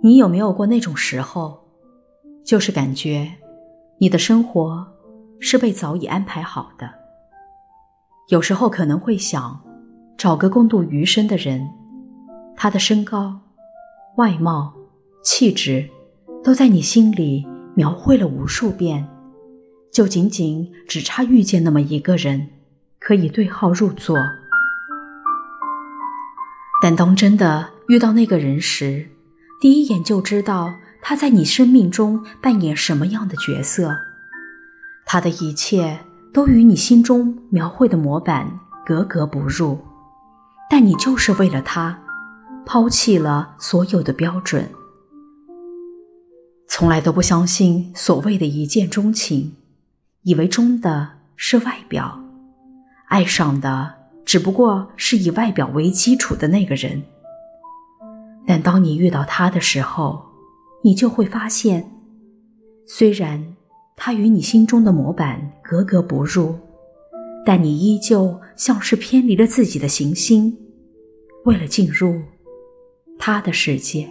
你有没有过那种时候，就是感觉你的生活是被早已安排好的？有时候可能会想找个共度余生的人，他的身高、外貌、气质都在你心里描绘了无数遍，就仅仅只差遇见那么一个人，可以对号入座。但当真的遇到那个人时，第一眼就知道他在你生命中扮演什么样的角色，他的一切都与你心中描绘的模板格格不入，但你就是为了他，抛弃了所有的标准。从来都不相信所谓的一见钟情，以为钟的是外表，爱上的只不过是以外表为基础的那个人。但当你遇到他的时候，你就会发现，虽然他与你心中的模板格格不入，但你依旧像是偏离了自己的行星，为了进入他的世界。